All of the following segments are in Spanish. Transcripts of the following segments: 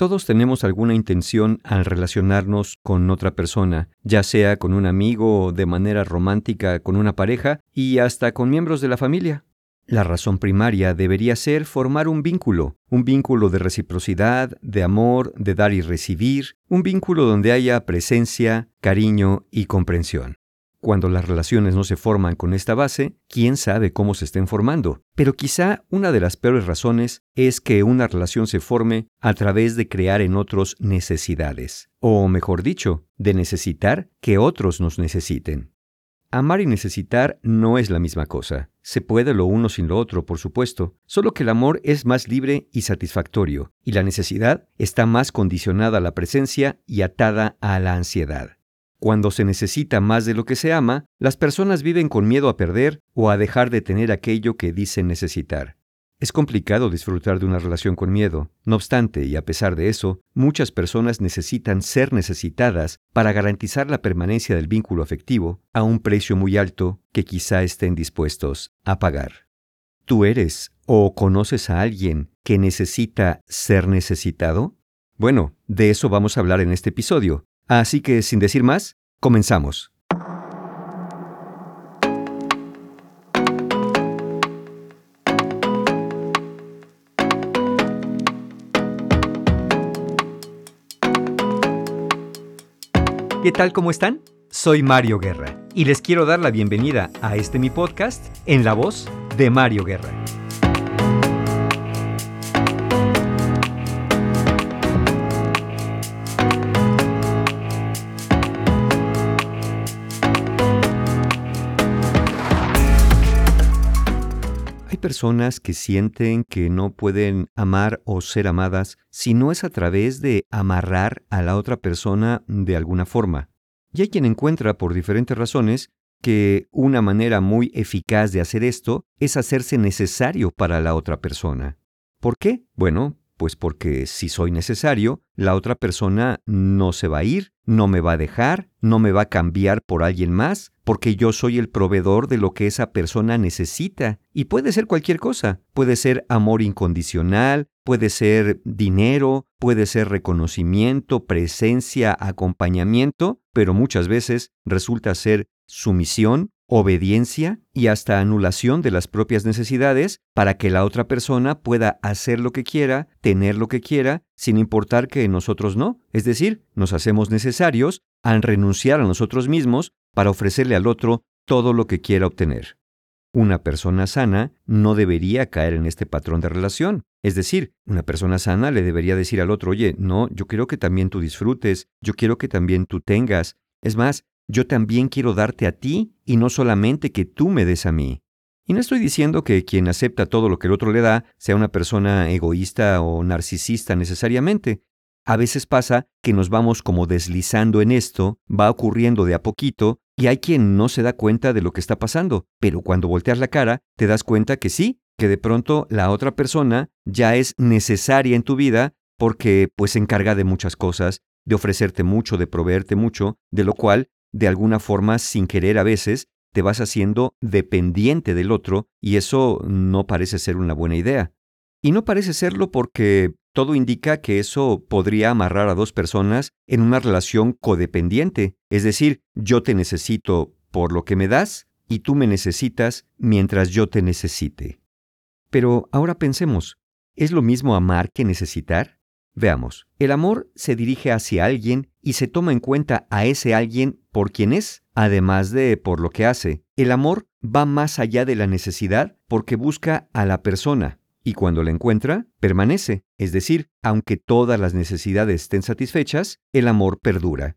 Todos tenemos alguna intención al relacionarnos con otra persona, ya sea con un amigo de manera romántica con una pareja y hasta con miembros de la familia. La razón primaria debería ser formar un vínculo, un vínculo de reciprocidad, de amor, de dar y recibir, un vínculo donde haya presencia, cariño y comprensión. Cuando las relaciones no se forman con esta base, quién sabe cómo se estén formando. Pero quizá una de las peores razones es que una relación se forme a través de crear en otros necesidades. O mejor dicho, de necesitar que otros nos necesiten. Amar y necesitar no es la misma cosa. Se puede lo uno sin lo otro, por supuesto, solo que el amor es más libre y satisfactorio, y la necesidad está más condicionada a la presencia y atada a la ansiedad. Cuando se necesita más de lo que se ama, las personas viven con miedo a perder o a dejar de tener aquello que dicen necesitar. Es complicado disfrutar de una relación con miedo. No obstante, y a pesar de eso, muchas personas necesitan ser necesitadas para garantizar la permanencia del vínculo afectivo a un precio muy alto que quizá estén dispuestos a pagar. ¿Tú eres o conoces a alguien que necesita ser necesitado? Bueno, de eso vamos a hablar en este episodio, Así que, sin decir más, comenzamos. ¿Qué tal? ¿Cómo están? Soy Mario Guerra y les quiero dar la bienvenida a este mi podcast en la voz de Mario Guerra. Personas que sienten que no pueden amar o ser amadas si no es a través de amarrar a la otra persona de alguna forma. Y hay quien encuentra, por diferentes razones, que una manera muy eficaz de hacer esto es hacerse necesario para la otra persona. ¿Por qué? Bueno, pues porque si soy necesario, la otra persona no se va a ir, no me va a dejar, no me va a cambiar por alguien más, porque yo soy el proveedor de lo que esa persona necesita. Y puede ser cualquier cosa. Puede ser amor incondicional, puede ser dinero, puede ser reconocimiento, presencia, acompañamiento, pero muchas veces resulta ser sumisión, obediencia y hasta anulación de las propias necesidades para que la otra persona pueda hacer lo que quiera, tener lo que quiera, sin importar que nosotros no. Es decir, nos hacemos necesarios al renunciar a nosotros mismos para ofrecerle al otro todo lo que quiera obtener. Una persona sana no debería caer en este patrón de relación. Es decir, una persona sana le debería decir al otro, oye, no, yo quiero que también tú disfrutes, yo quiero que también tú tengas. Es más, yo también quiero darte a ti y no solamente que tú me des a mí. Y no estoy diciendo que quien acepta todo lo que el otro le da sea una persona egoísta o narcisista necesariamente. A veces pasa que nos vamos como deslizando en esto, va ocurriendo de a poquito, y hay quien no se da cuenta de lo que está pasando, pero cuando volteas la cara, te das cuenta que sí, que de pronto la otra persona ya es necesaria en tu vida porque pues se encarga de muchas cosas, de ofrecerte mucho, de proveerte mucho, de lo cual de alguna forma, sin querer a veces, te vas haciendo dependiente del otro y eso no parece ser una buena idea. Y no parece serlo porque todo indica que eso podría amarrar a dos personas en una relación codependiente, es decir, yo te necesito por lo que me das y tú me necesitas mientras yo te necesite. Pero ahora pensemos, ¿es lo mismo amar que necesitar? Veamos, el amor se dirige hacia alguien y se toma en cuenta a ese alguien por quien es, además de por lo que hace. El amor va más allá de la necesidad porque busca a la persona, y cuando la encuentra, permanece. Es decir, aunque todas las necesidades estén satisfechas, el amor perdura.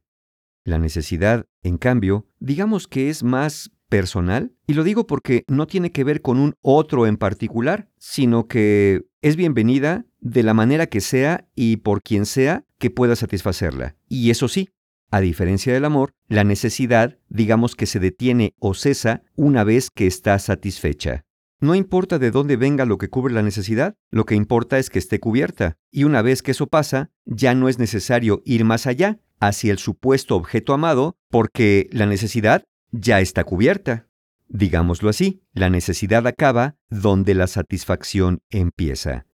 La necesidad, en cambio, digamos que es más personal, y lo digo porque no tiene que ver con un otro en particular, sino que es bienvenida de la manera que sea y por quien sea que pueda satisfacerla. Y eso sí, a diferencia del amor, la necesidad, digamos que se detiene o cesa una vez que está satisfecha. No importa de dónde venga lo que cubre la necesidad, lo que importa es que esté cubierta, y una vez que eso pasa, ya no es necesario ir más allá, hacia el supuesto objeto amado, porque la necesidad ya está cubierta. Digámoslo así, la necesidad acaba donde la satisfacción empieza.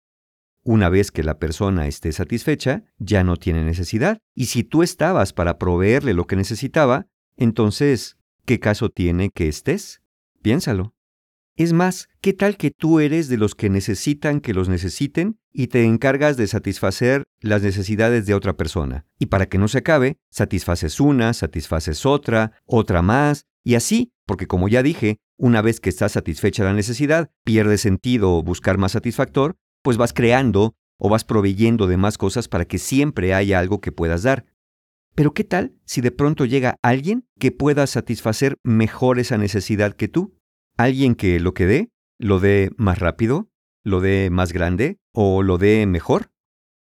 una vez que la persona esté satisfecha, ya no tiene necesidad. Y si tú estabas para proveerle lo que necesitaba, entonces, ¿qué caso tiene que estés? Piénsalo. Es más, ¿qué tal que tú eres de los que necesitan que los necesiten y te encargas de satisfacer las necesidades de otra persona? Y para que no se acabe, satisfaces una, satisfaces otra, otra más, y así, porque como ya dije, una vez que estás satisfecha la necesidad, pierde sentido buscar más satisfactor, pues vas creando o vas proveyendo de más cosas para que siempre haya algo que puedas dar. Pero ¿qué tal si de pronto llega alguien que pueda satisfacer mejor esa necesidad que tú? Alguien que lo que dé, lo dé más rápido, lo dé más grande o lo dé mejor?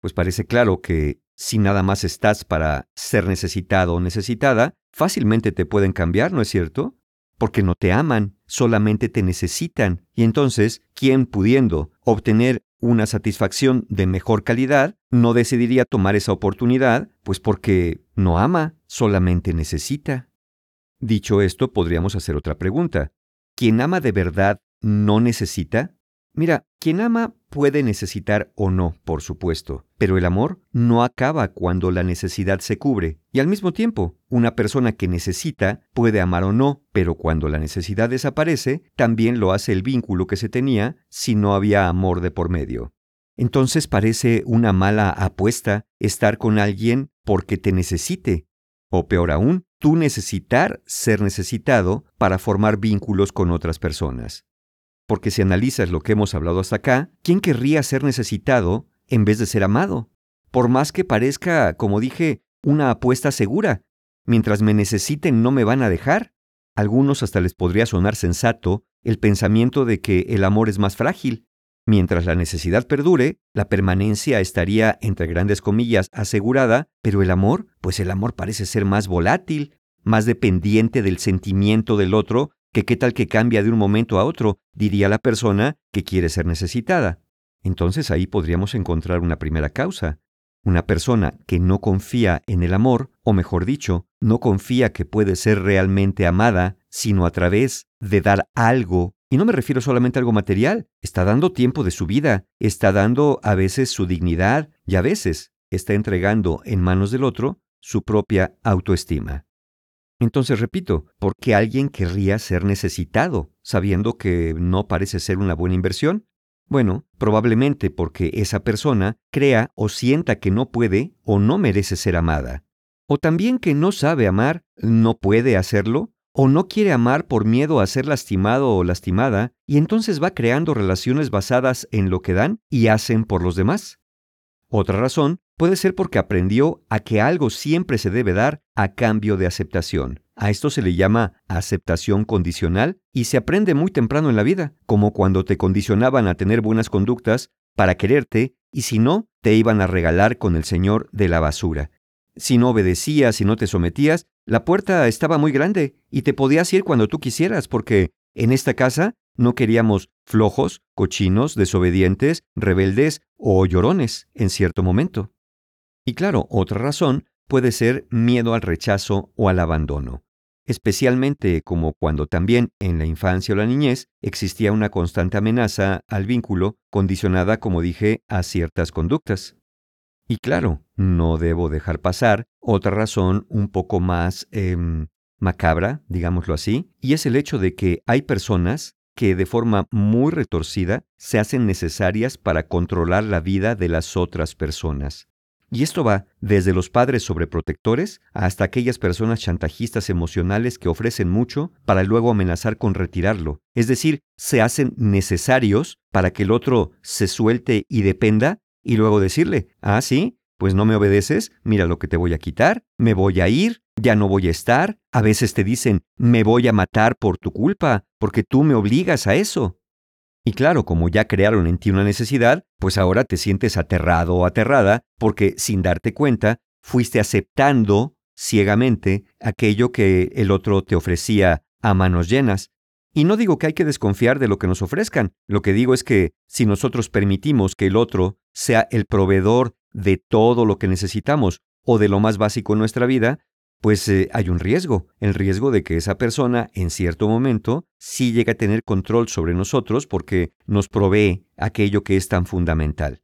Pues parece claro que si nada más estás para ser necesitado o necesitada, fácilmente te pueden cambiar, ¿no es cierto? Porque no te aman, solamente te necesitan. Y entonces, ¿quién pudiendo obtener una satisfacción de mejor calidad, no decidiría tomar esa oportunidad, pues porque no ama, solamente necesita? Dicho esto, podríamos hacer otra pregunta. ¿Quien ama de verdad no necesita? Mira, quien ama puede necesitar o no, por supuesto, pero el amor no acaba cuando la necesidad se cubre. Y al mismo tiempo, una persona que necesita puede amar o no, pero cuando la necesidad desaparece, también lo hace el vínculo que se tenía si no había amor de por medio. Entonces parece una mala apuesta estar con alguien porque te necesite, o peor aún, tú necesitar ser necesitado para formar vínculos con otras personas. Porque si analizas lo que hemos hablado hasta acá, ¿quién querría ser necesitado en vez de ser amado? Por más que parezca, como dije, una apuesta segura. Mientras me necesiten no me van a dejar. Algunos hasta les podría sonar sensato el pensamiento de que el amor es más frágil, Mientras la necesidad perdure, la permanencia estaría, entre grandes comillas, asegurada, pero el amor, pues el amor parece ser más volátil, más dependiente del sentimiento del otro, que qué tal que cambia de un momento a otro, diría la persona que quiere ser necesitada. Entonces ahí podríamos encontrar una primera causa. Una persona que no confía en el amor, o mejor dicho, no confía que puede ser realmente amada, sino a través de dar algo y no me refiero solamente a algo material, está dando tiempo de su vida, está dando a veces su dignidad y a veces está entregando en manos del otro su propia autoestima. Entonces repito, ¿por qué alguien querría ser necesitado, sabiendo que no parece ser una buena inversión? Bueno, probablemente porque esa persona crea o sienta que no puede o no merece ser amada. O también que no sabe amar, no puede hacerlo o no quiere amar por miedo a ser lastimado o lastimada, y entonces va creando relaciones basadas en lo que dan y hacen por los demás. Otra razón puede ser porque aprendió a que algo siempre se debe dar a cambio de aceptación. A esto se le llama aceptación condicional y se aprende muy temprano en la vida, como cuando te condicionaban a tener buenas conductas para quererte y si no, te iban a regalar con el señor de la basura. Si no obedecías y no te sometías, la puerta estaba muy grande y te podías ir cuando tú quisieras, porque en esta casa no queríamos flojos, cochinos, desobedientes, rebeldes o llorones en cierto momento. Y claro, otra razón puede ser miedo al rechazo o al abandono, especialmente como cuando también en la infancia o la niñez existía una constante amenaza al vínculo condicionada, como dije, a ciertas conductas. Y claro, no debo dejar pasar otra razón un poco más em, macabra, digámoslo así, y es el hecho de que hay personas que de forma muy retorcida se hacen necesarias para controlar la vida de las otras personas. Y esto va desde los padres sobreprotectores hasta aquellas personas chantajistas emocionales que ofrecen mucho para luego amenazar con retirarlo. Es decir, se hacen necesarios para que el otro se suelte y dependa y luego decirle, ah, sí, pues no me obedeces, mira lo que te voy a quitar, me voy a ir, ya no voy a estar. A veces te dicen, me voy a matar por tu culpa, porque tú me obligas a eso. Y claro, como ya crearon en ti una necesidad, pues ahora te sientes aterrado o aterrada porque sin darte cuenta fuiste aceptando ciegamente aquello que el otro te ofrecía a manos llenas. Y no digo que hay que desconfiar de lo que nos ofrezcan, lo que digo es que si nosotros permitimos que el otro sea el proveedor de todo lo que necesitamos o de lo más básico en nuestra vida, pues eh, hay un riesgo, el riesgo de que esa persona en cierto momento sí llegue a tener control sobre nosotros porque nos provee aquello que es tan fundamental.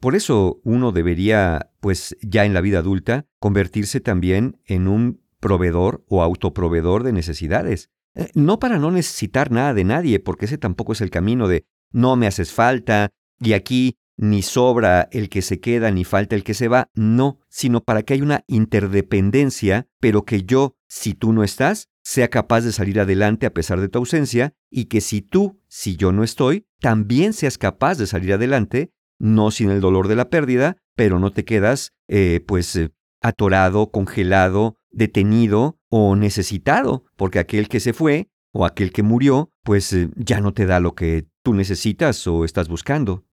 Por eso uno debería, pues ya en la vida adulta, convertirse también en un proveedor o autoproveedor de necesidades. Eh, no para no necesitar nada de nadie, porque ese tampoco es el camino de no me haces falta y aquí ni sobra el que se queda ni falta el que se va, no, sino para que haya una interdependencia, pero que yo, si tú no estás, sea capaz de salir adelante a pesar de tu ausencia y que si tú, si yo no estoy, también seas capaz de salir adelante no sin el dolor de la pérdida, pero no te quedas, eh, pues, eh, atorado, congelado, detenido o necesitado, porque aquel que se fue o aquel que murió, pues eh, ya no te da lo que tú necesitas o estás buscando.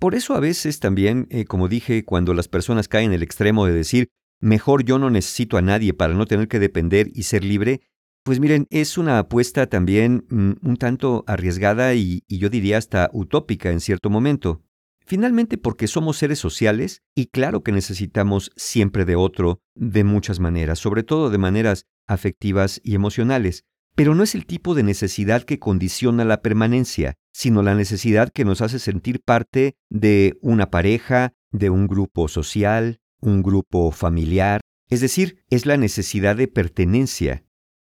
Por eso a veces también, como dije, cuando las personas caen en el extremo de decir, mejor yo no necesito a nadie para no tener que depender y ser libre, pues miren, es una apuesta también mm, un tanto arriesgada y yo diría hasta utópica en cierto momento. Finalmente porque somos seres sociales y claro que necesitamos siempre de otro de muchas maneras, sobre todo de maneras afectivas y emocionales, pero no es el tipo de necesidad que condiciona la permanencia, sino la necesidad que nos hace sentir parte de una pareja, de un grupo social, un grupo familiar, es decir, es la necesidad de pertenencia.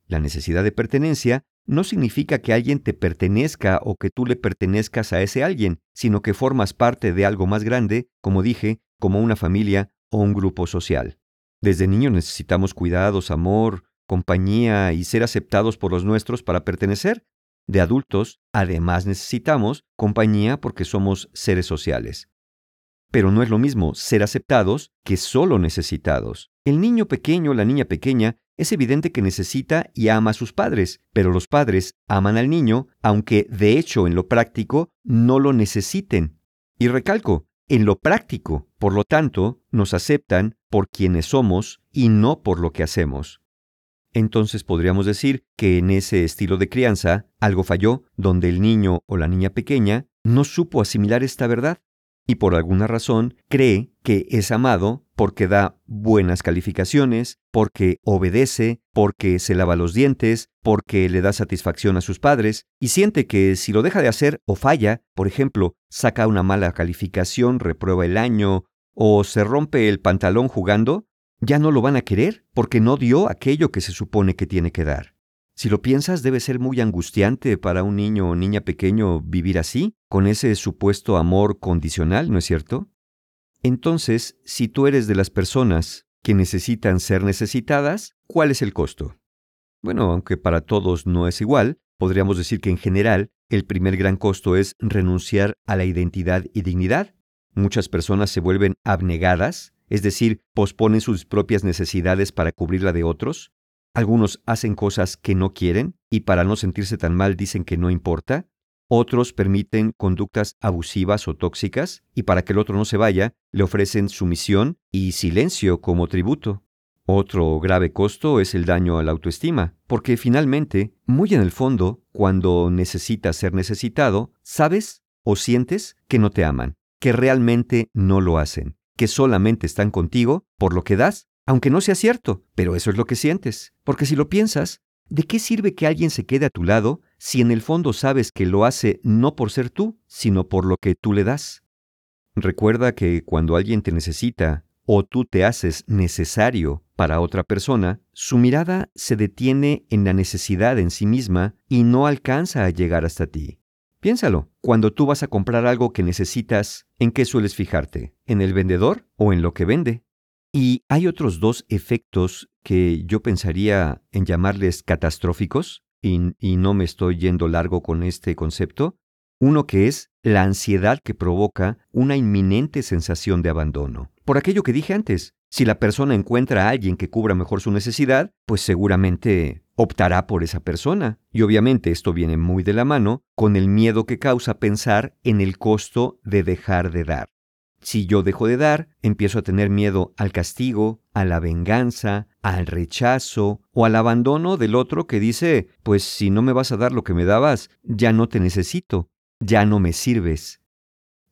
La necesidad de pertenencia no significa que alguien te pertenezca o que tú le pertenezcas a ese alguien, sino que formas parte de algo más grande, como dije, como una familia o un grupo social. Desde niños necesitamos cuidados, amor, compañía y ser aceptados por los nuestros para pertenecer. De adultos, además necesitamos compañía porque somos seres sociales. Pero no es lo mismo ser aceptados que solo necesitados. El niño pequeño, la niña pequeña, es evidente que necesita y ama a sus padres, pero los padres aman al niño, aunque de hecho en lo práctico no lo necesiten. Y recalco, en lo práctico, por lo tanto, nos aceptan por quienes somos y no por lo que hacemos. Entonces podríamos decir que en ese estilo de crianza algo falló, donde el niño o la niña pequeña no supo asimilar esta verdad y por alguna razón cree que es amado porque da buenas calificaciones, porque obedece, porque se lava los dientes, porque le da satisfacción a sus padres, y siente que si lo deja de hacer o falla, por ejemplo, saca una mala calificación, reprueba el año, o se rompe el pantalón jugando, ya no lo van a querer porque no dio aquello que se supone que tiene que dar. Si lo piensas, debe ser muy angustiante para un niño o niña pequeño vivir así, con ese supuesto amor condicional, ¿no es cierto? Entonces, si tú eres de las personas que necesitan ser necesitadas, ¿cuál es el costo? Bueno, aunque para todos no es igual, podríamos decir que en general el primer gran costo es renunciar a la identidad y dignidad. Muchas personas se vuelven abnegadas, es decir, posponen sus propias necesidades para cubrir la de otros, algunos hacen cosas que no quieren y para no sentirse tan mal dicen que no importa. Otros permiten conductas abusivas o tóxicas y para que el otro no se vaya, le ofrecen sumisión y silencio como tributo. Otro grave costo es el daño a la autoestima, porque finalmente, muy en el fondo, cuando necesitas ser necesitado, sabes o sientes que no te aman, que realmente no lo hacen, que solamente están contigo por lo que das aunque no sea cierto, pero eso es lo que sientes. Porque si lo piensas, ¿de qué sirve que alguien se quede a tu lado si en el fondo sabes que lo hace no por ser tú, sino por lo que tú le das? Recuerda que cuando alguien te necesita o tú te haces necesario para otra persona, su mirada se detiene en la necesidad en sí misma y no alcanza a llegar hasta ti. Piénsalo, cuando tú vas a comprar algo que necesitas, ¿en qué sueles fijarte? ¿En el vendedor o en lo que vende? Y hay otros dos efectos que yo pensaría en llamarles catastróficos, y, no me estoy yendo largo con este concepto. Uno que es la ansiedad que provoca una inminente sensación de abandono. Por aquello que dije antes, si la persona encuentra a alguien que cubra mejor su necesidad, pues seguramente optará por esa persona. Y obviamente esto viene muy de la mano con el miedo que causa pensar en el costo de dejar de dar. Si yo dejo de dar, empiezo a tener miedo al castigo, a la venganza, al rechazo o al abandono del otro que dice, pues si no me vas a dar lo que me dabas, ya no te necesito, ya no me sirves.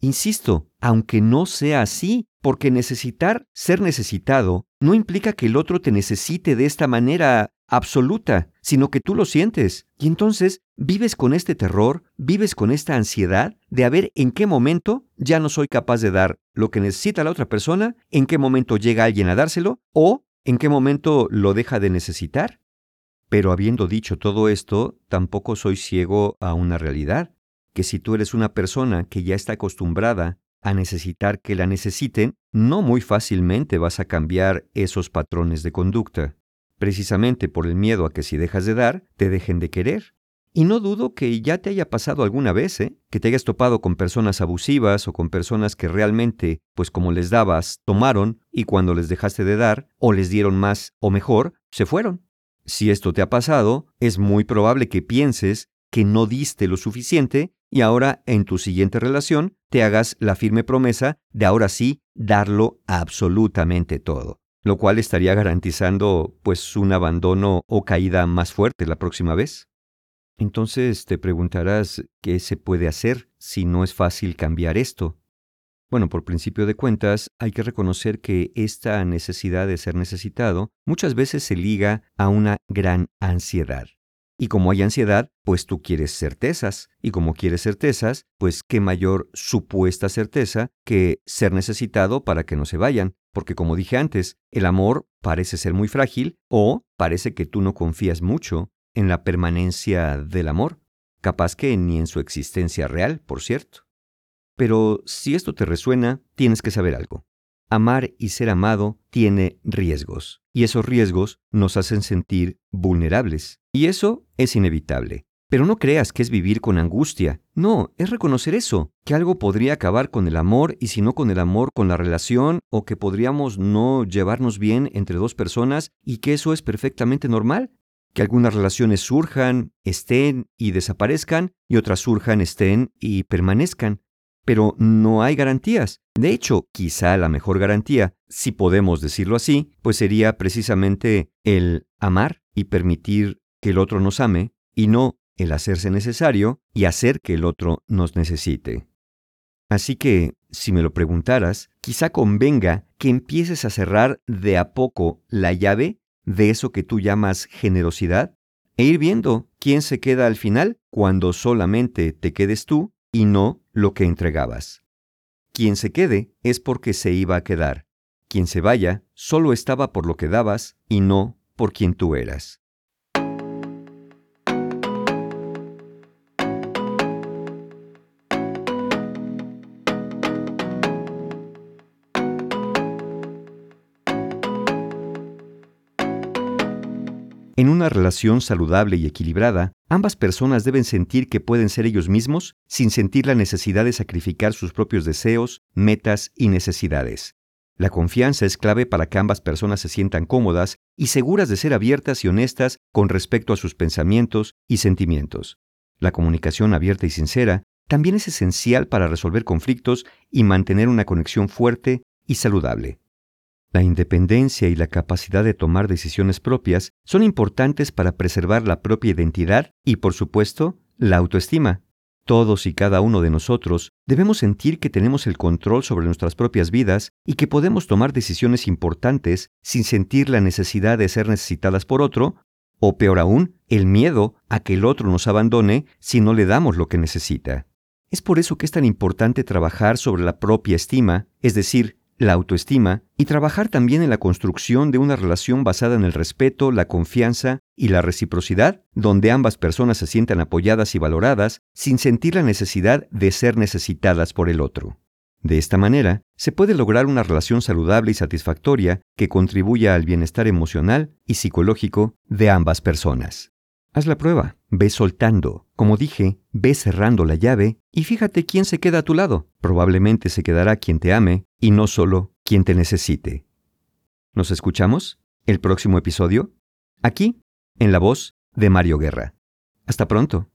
Insisto, aunque no sea así, porque necesitar ser necesitado no implica que el otro te necesite de esta manera absoluta, sino que tú lo sientes. Y entonces vives con este terror, vives con esta ansiedad de a ver en qué momento ya no soy capaz de dar lo que necesita la otra persona, en qué momento llega alguien a dárselo o en qué momento lo deja de necesitar. Pero habiendo dicho todo esto, tampoco soy ciego a una realidad, que si tú eres una persona que ya está acostumbrada a necesitar que la necesiten, no muy fácilmente vas a cambiar esos patrones de conducta, precisamente por el miedo a que si dejas de dar, te dejen de querer. Y no dudo que ya te haya pasado alguna vez, ¿eh? que te hayas topado con personas abusivas o con personas que realmente, pues como les dabas, tomaron y cuando les dejaste de dar, o les dieron más o mejor, se fueron. Si esto te ha pasado, es muy probable que pienses que no diste lo suficiente y ahora en tu siguiente relación te hagas la firme promesa de ahora sí darlo absolutamente todo, lo cual estaría garantizando pues un abandono o caída más fuerte la próxima vez. Entonces te preguntarás qué se puede hacer si no es fácil cambiar esto. Bueno, por principio de cuentas, hay que reconocer que esta necesidad de ser necesitado muchas veces se liga a una gran ansiedad. Y como hay ansiedad, pues tú quieres certezas. Y como quieres certezas, pues qué mayor supuesta certeza que ser necesitado para que no se vayan. Porque como dije antes, el amor parece ser muy frágil o parece que tú no confías mucho en la permanencia del amor. Capaz que ni en su existencia real, por cierto. Pero si esto te resuena, tienes que saber algo. Amar y ser amado tiene riesgos, y esos riesgos nos hacen sentir vulnerables. Y eso es inevitable. Pero no creas que es vivir con angustia. No, es reconocer eso, que algo podría acabar con el amor y si no con el amor, con la relación, o que podríamos no llevarnos bien entre dos personas y que eso es perfectamente normal. Que algunas relaciones surjan, estén y desaparezcan y otras surjan, estén y permanezcan pero no hay garantías. De hecho, quizá la mejor garantía, si podemos decirlo así, pues sería precisamente el amar y permitir que el otro nos ame y no el hacerse necesario y hacer que el otro nos necesite. Así que, si me lo preguntaras, quizá convenga que empieces a cerrar de a poco la llave de eso que tú llamas generosidad e ir viendo quién se queda al final cuando solamente te quedes tú y no lo que entregabas. Quien se quede es porque se iba a quedar. Quien se vaya solo estaba por lo que dabas y no por quien tú eras. En una relación saludable y equilibrada, ambas personas deben sentir que pueden ser ellos mismos sin sentir la necesidad de sacrificar sus propios deseos, metas y necesidades. La confianza es clave para que ambas personas se sientan cómodas y seguras de ser abiertas y honestas con respecto a sus pensamientos y sentimientos. La comunicación abierta y sincera también es esencial para resolver conflictos y mantener una conexión fuerte y saludable. La independencia y la capacidad de tomar decisiones propias son importantes para preservar la propia identidad y, por supuesto, la autoestima. Todos y cada uno de nosotros debemos sentir que tenemos el control sobre nuestras propias vidas y que podemos tomar decisiones importantes sin sentir la necesidad de ser necesitadas por otro, o peor aún, el miedo a que el otro nos abandone si no le damos lo que necesita. Es por eso que es tan importante trabajar sobre la propia estima, es decir, la autoestima y trabajar también en la construcción de una relación basada en el respeto, la confianza y la reciprocidad, donde ambas personas se sientan apoyadas y valoradas sin sentir la necesidad de ser necesitadas por el otro. De esta manera, se puede lograr una relación saludable y satisfactoria que contribuya al bienestar emocional y psicológico de ambas personas. Haz la prueba, ve soltando. Como dije, ve cerrando la llave y fíjate quién se queda a tu lado. Probablemente se quedará quien te ame y no solo quien te necesite. ¿Nos escuchamos? ¿El próximo episodio? Aquí, en la voz de Mario Guerra. Hasta pronto.